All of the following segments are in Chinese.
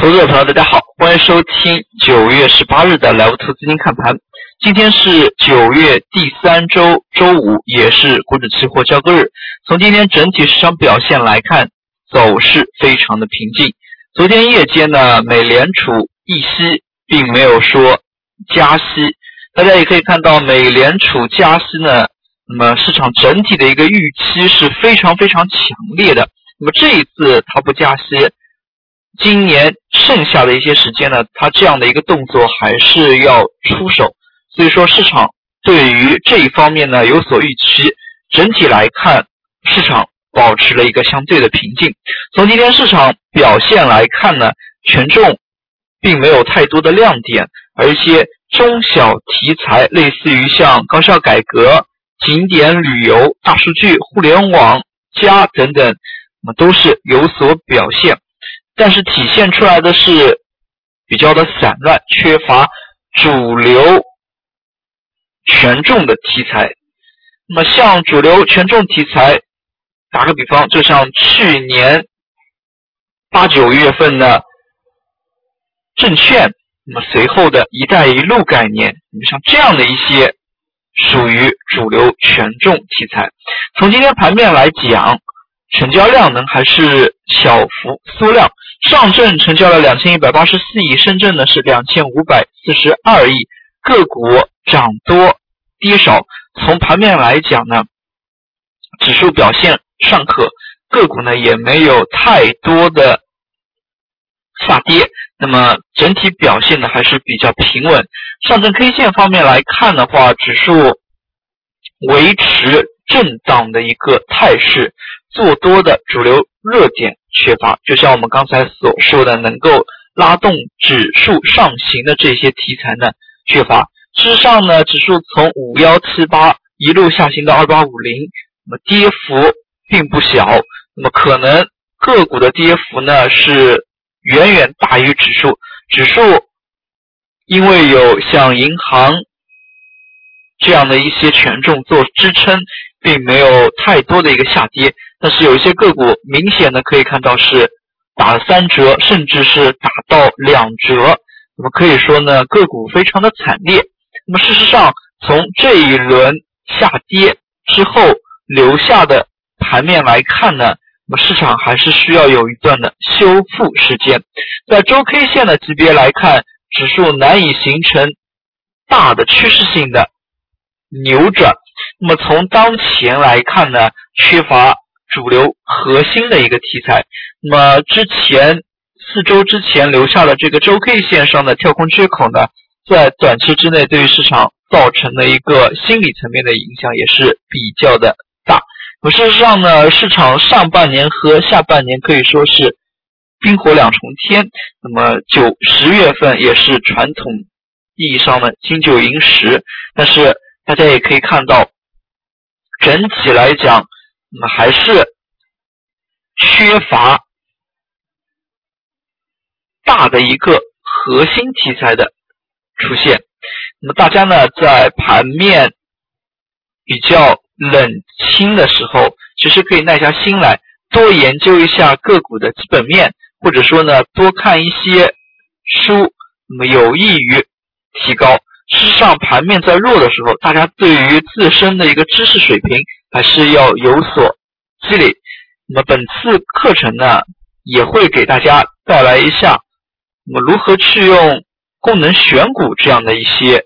投资者朋友，大家好，欢迎收听九月十八日的莱 e 投资金看盘。今天是九月第三周周五，也是股指期货交割日。从今天整体市场表现来看，走势非常的平静。昨天夜间呢，美联储议息并没有说加息，大家也可以看到，美联储加息呢，那么市场整体的一个预期是非常非常强烈的。那么这一次它不加息。今年剩下的一些时间呢，它这样的一个动作还是要出手，所以说市场对于这一方面呢有所预期。整体来看，市场保持了一个相对的平静。从今天市场表现来看呢，权重并没有太多的亮点，而一些中小题材，类似于像高校改革、景点旅游、大数据、互联网加等等，那么都是有所表现。但是体现出来的是比较的散乱，缺乏主流权重的题材。那么像主流权重题材，打个比方，就像去年八九月份的证券，那么随后的一带一路概念，那么像这样的一些属于主流权重题材。从今天盘面来讲。成交量呢还是小幅缩量，上证成交了两千一百八十四亿，深圳呢是两千五百四十二亿，个股涨多跌少。从盘面来讲呢，指数表现尚可，个股呢也没有太多的下跌，那么整体表现呢还是比较平稳。上证 K 线方面来看的话，指数维持震荡的一个态势。做多的主流热点缺乏，就像我们刚才所说的，能够拉动指数上行的这些题材呢缺乏。事实上呢，指数从五幺七八一路下行到二八五零，那么跌幅并不小。那么可能个股的跌幅呢是远远大于指数。指数因为有像银行这样的一些权重做支撑，并没有太多的一个下跌。但是有一些个股明显的可以看到是打了三折，甚至是打到两折，那么可以说呢个股非常的惨烈。那么事实上从这一轮下跌之后留下的盘面来看呢，那么市场还是需要有一段的修复时间。在周 K 线的级别来看，指数难以形成大的趋势性的扭转。那么从当前来看呢，缺乏。主流核心的一个题材，那么之前四周之前留下的这个周 K 线上的跳空缺口呢，在短期之内对于市场造成的一个心理层面的影响也是比较的大。那么事实上呢，市场上半年和下半年可以说是冰火两重天。那么九十月份也是传统意义上的金九银十，但是大家也可以看到，整体来讲。那么还是缺乏大的一个核心题材的出现。那么大家呢，在盘面比较冷清的时候，其实可以耐下心来，多研究一下个股的基本面，或者说呢，多看一些书，那么有益于提高。事实上，盘面在弱的时候，大家对于自身的一个知识水平。还是要有所积累。那么本次课程呢，也会给大家带来一下，那么如何去用功能选股这样的一些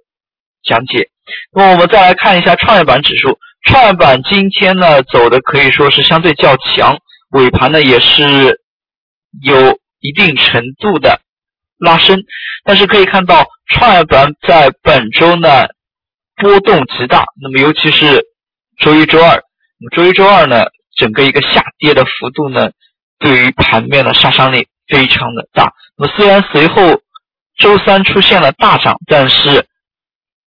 讲解。那么我们再来看一下创业板指数，创业板今天呢走的可以说是相对较强，尾盘呢也是有一定程度的拉升，但是可以看到创业板在本周呢波动极大，那么尤其是。周一、周二，那么周一、周二呢，整个一个下跌的幅度呢，对于盘面的杀伤力非常的大。那么虽然随后周三出现了大涨，但是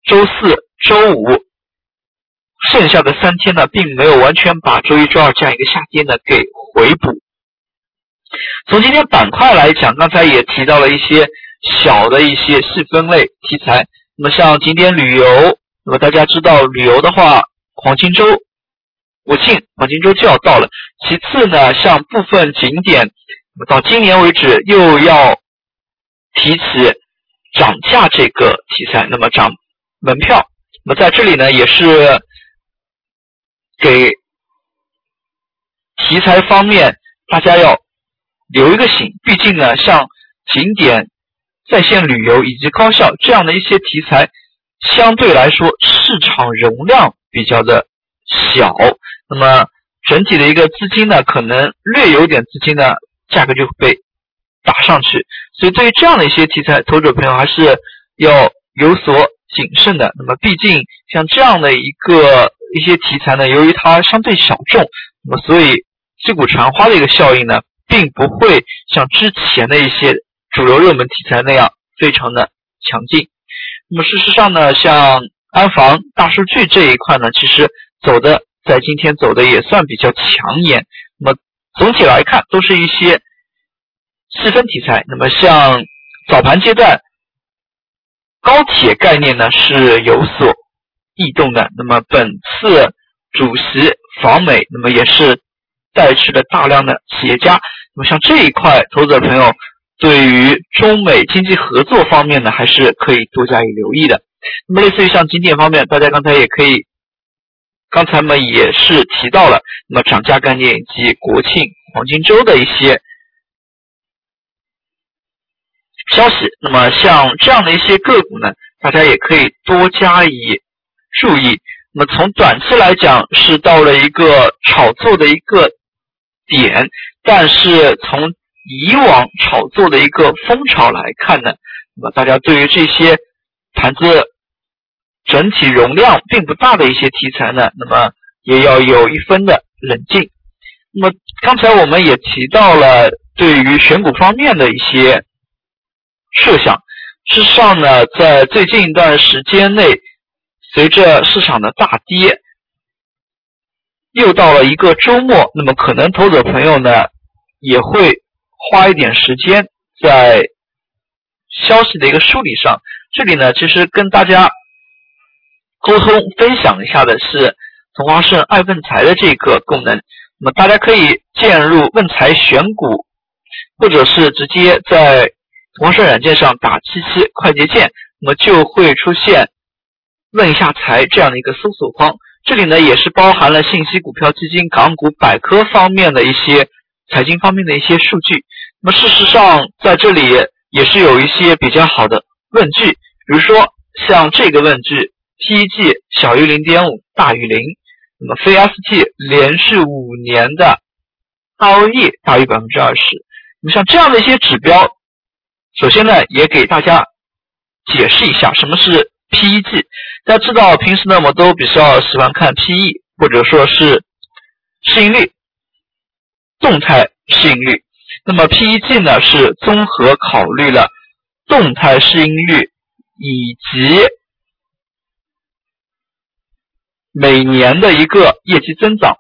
周四周五剩下的三天呢，并没有完全把周一、周二这样一个下跌呢给回补。从今天板块来讲，刚才也提到了一些小的一些细分类题材。那么像景点旅游，那么大家知道旅游的话。黄金周，国庆黄金周就要到了。其次呢，像部分景点，那么到今年为止又要提起涨价这个题材，那么涨门票，那么在这里呢也是给题材方面大家要留一个醒，毕竟呢像景点、在线旅游以及高校这样的一些题材，相对来说市场容量比较的小，那么整体的一个资金呢，可能略有点资金呢，价格就会被。打上去，所以对于这样的一些题材，投资者朋友还是要有所谨慎的。那么，毕竟像这样的一个一些题材呢，由于它相对小众，那么所以击鼓传花的一个效应呢，并不会像之前的一些主流热门题材那样非常的强劲。那么事实上呢，像安防、大数据这一块呢，其实走的在今天走的也算比较抢眼。那么总体来看，都是一些。细分题材，那么像早盘阶段，高铁概念呢是有所异动的。那么本次主席访美，那么也是带去了大量的企业家。那么像这一块，投资者朋友对于中美经济合作方面呢，还是可以多加以留意的。那么类似于像景点方面，大家刚才也可以，刚才嘛也是提到了，那么涨价概念以及国庆黄金周的一些。消息，那么像这样的一些个股呢，大家也可以多加以注意。那么从短期来讲，是到了一个炒作的一个点，但是从以往炒作的一个风潮来看呢，那么大家对于这些盘子整体容量并不大的一些题材呢，那么也要有一分的冷静。那么刚才我们也提到了对于选股方面的一些。设想，事实上呢，在最近一段时间内，随着市场的大跌，又到了一个周末，那么可能投资者朋友呢，也会花一点时间在消息的一个梳理上。这里呢，其实跟大家沟通分享一下的是同花顺爱问财的这个功能。那么大家可以进入问财选股，或者是直接在。同花顺软件上打七七快捷键，那么就会出现“问一下财”这样的一个搜索框。这里呢也是包含了信息、股票、基金、港股、百科方面的一些财经方面的一些数据。那么事实上在这里也是有一些比较好的问句，比如说像这个问句：PEG 小于零点五，大于零。那么非 ST 连续五年的 ROE 大于百分之二十。那么像这样的一些指标。首先呢，也给大家解释一下什么是 PEG。大家知道，平时呢我们都比较喜欢看 PE，或者说是市盈率、动态市盈率。那么 PEG 呢是综合考虑了动态市盈率以及每年的一个业绩增长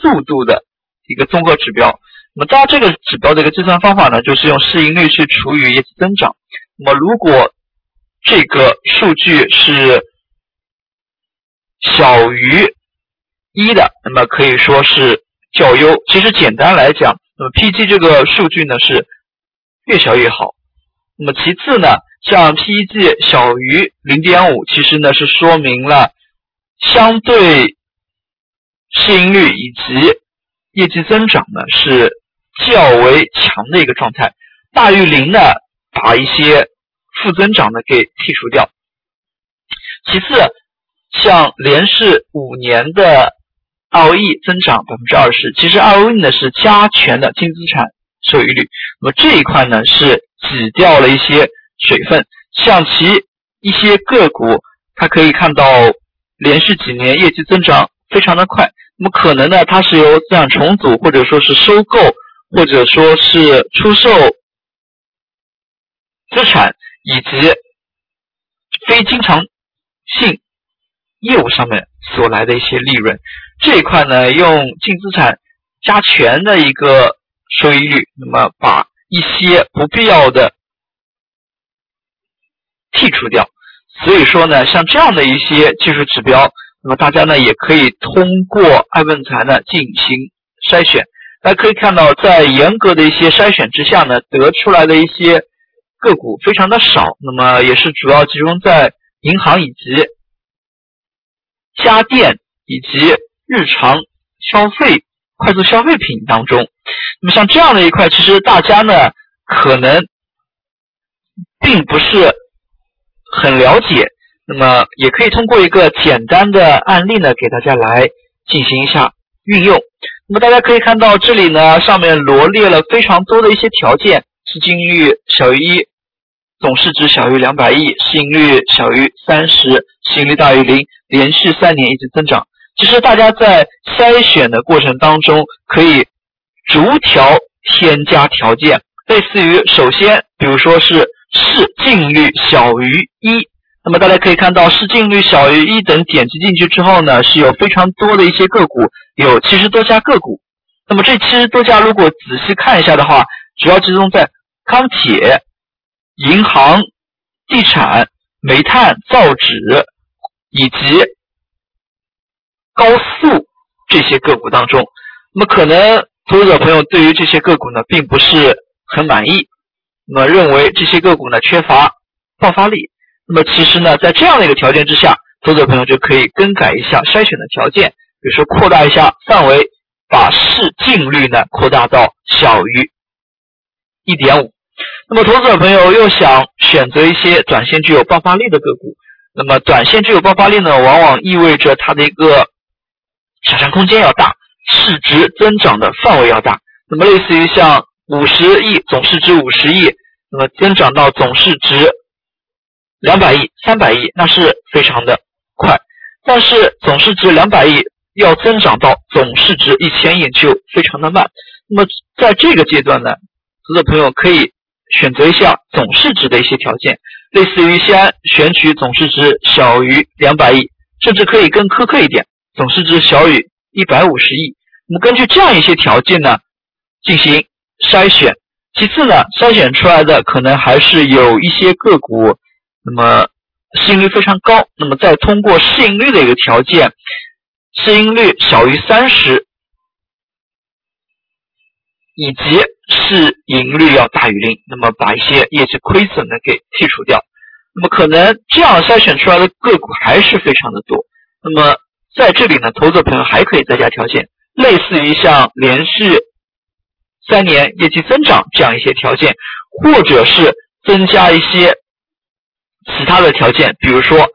速度的一个综合指标。那么，当然这个指标的一个计算方法呢，就是用市盈率去除以业绩增长。那么，如果这个数据是小于一的，那么可以说是较优。其实简单来讲，那么 PG 这个数据呢是越小越好。那么其次呢，像 PEG 小于零点五，其实呢是说明了相对市盈率以及业绩增长呢是。较为强的一个状态，大于零呢，把一些负增长的给剔除掉。其次，像连续五年的 ROE 增长百分之二十，其实 ROE 呢是加权的净资产收益率，那么这一块呢是挤掉了一些水分。像其一些个股，它可以看到连续几年业绩增长非常的快，那么可能呢它是由资产重组或者说是收购。或者说是出售资产以及非经常性业务上面所来的一些利润，这一块呢，用净资产加权的一个收益率，那么把一些不必要的剔除掉。所以说呢，像这样的一些技术指标，那么大家呢也可以通过爱问财呢进行筛选。大家可以看到，在严格的一些筛选之下呢，得出来的一些个股非常的少，那么也是主要集中在银行以及家电以及日常消费、快速消费品当中。那么像这样的一块，其实大家呢可能并不是很了解，那么也可以通过一个简单的案例呢，给大家来进行一下运用。那么大家可以看到这里呢，上面罗列了非常多的一些条件，市净率小于一，总市值小于两百亿，市盈率小于三十，市盈率大于零，连续三年一直增长。其实大家在筛选的过程当中，可以逐条添加条件，类似于首先，比如说是市净率小于一，那么大家可以看到市净率小于一等点击进去之后呢，是有非常多的一些个股，有七十多家个股。那么这七十多家如果仔细看一下的话，主要集中在钢铁。银行、地产、煤炭、造纸以及高速这些个股当中，那么可能投资者朋友对于这些个股呢并不是很满意，那么认为这些个股呢缺乏爆发力。那么其实呢，在这样的一个条件之下，投资者朋友就可以更改一下筛选的条件，比如说扩大一下范围，把市净率呢扩大到小于一点五。那么，投资者朋友又想选择一些短线具有爆发力的个股，那么短线具有爆发力呢，往往意味着它的一个想象空间要大，市值增长的范围要大。那么，类似于像五十亿总市值五十亿，那么增长到总市值两百亿、三百亿，那是非常的快。但是，总市值两百亿要增长到总市值一千亿就非常的慢。那么，在这个阶段呢，投资者朋友可以。选择一下总市值的一些条件，类似于先选取总市值小于两百亿，甚至可以更苛刻一点，总市值小于一百五十亿。那么根据这样一些条件呢，进行筛选。其次呢，筛选出来的可能还是有一些个股，那么市盈率非常高。那么再通过市盈率的一个条件，市盈率小于三十，以及市盈率要大于零，那么把一些业绩亏损的给剔除掉，那么可能这样筛选出来的个股还是非常的多。那么在这里呢，投资者朋友还可以再加条件，类似于像连续三年业绩增长这样一些条件，或者是增加一些其他的条件，比如说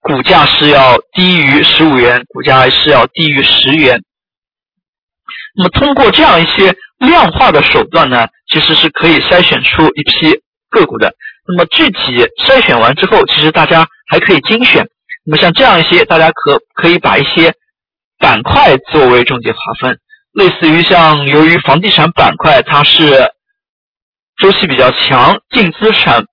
股价是要低于十五元，股价是要低于十元。那么通过这样一些量化的手段呢，其实是可以筛选出一批个股的。那么具体筛选完之后，其实大家还可以精选。那么像这样一些，大家可可以把一些板块作为重点划分，类似于像由于房地产板块它是周期比较强，净资产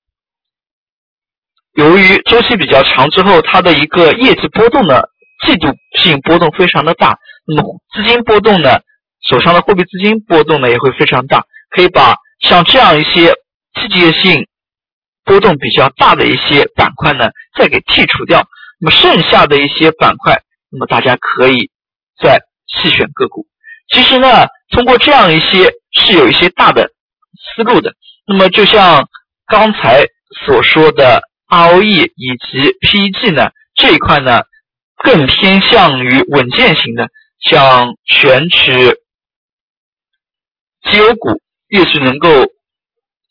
由于周期比较长之后，它的一个业绩波动呢，季度性波动非常的大。那么资金波动呢？手上的货币资金波动呢也会非常大，可以把像这样一些季节性波动比较大的一些板块呢再给剔除掉，那么剩下的一些板块，那么大家可以再细选个股。其实呢，通过这样一些是有一些大的思路的。那么就像刚才所说的 ROE 以及 PEG 呢这一块呢，更偏向于稳健型的，像选取。绩优股越是能够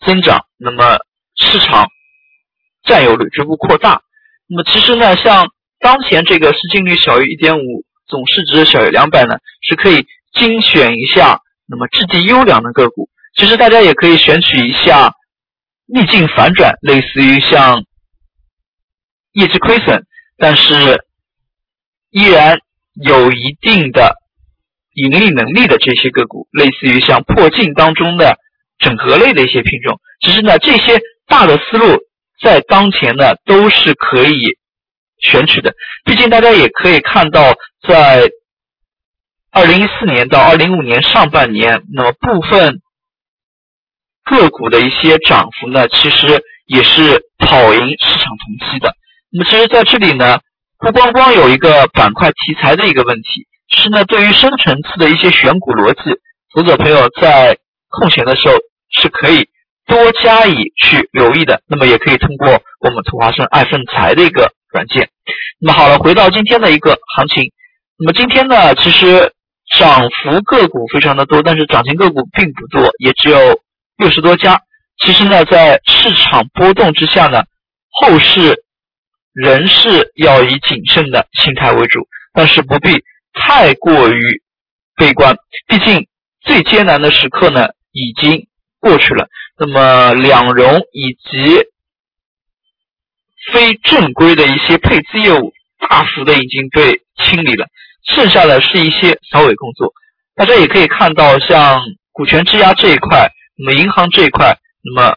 增长，那么市场占有率逐步扩大。那么其实呢，像当前这个市净率小于一点五，总市值小于两百呢，是可以精选一下那么质地优良的个股。其实大家也可以选取一下逆境反转，类似于像业绩亏损，但是依然有一定的。盈利能力的这些个股，类似于像破净当中的整合类的一些品种，其实呢，这些大的思路在当前呢都是可以选取的。毕竟大家也可以看到，在二零一四年到二零一五年上半年，那么部分个股的一些涨幅呢，其实也是跑赢市场同期的。那么其实在这里呢，不光光有一个板块题材的一个问题。是呢，对于深层次的一些选股逻辑，投资者朋友在空闲的时候是可以多加以去留意的。那么也可以通过我们土华生爱奋财的一个软件。那么好了，回到今天的一个行情。那么今天呢，其实涨幅个股非常的多，但是涨停个股并不多，也只有六十多家。其实呢，在市场波动之下呢，后市仍是要以谨慎的心态为主，但是不必太过于悲观。毕竟最艰难的时刻呢已经过去了。那么两融以及非正规的一些配资业务，大幅的已经被清理了。剩下的是一些扫尾工作，大家也可以看到，像股权质押这一块，那么银行这一块，那么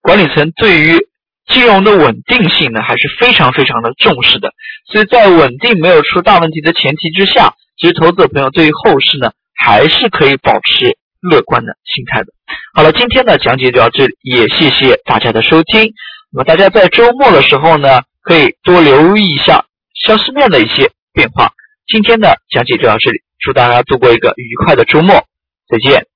管理层对于金融的稳定性呢，还是非常非常的重视的。所以在稳定没有出大问题的前提之下，其实投资者朋友对于后市呢，还是可以保持乐观的心态的。好了，今天的讲解就到这里，也谢谢大家的收听。那么大家在周末的时候呢，可以多留意一下消息面的一些变化。今天的讲解就到这里，祝大家度过一个愉快的周末，再见。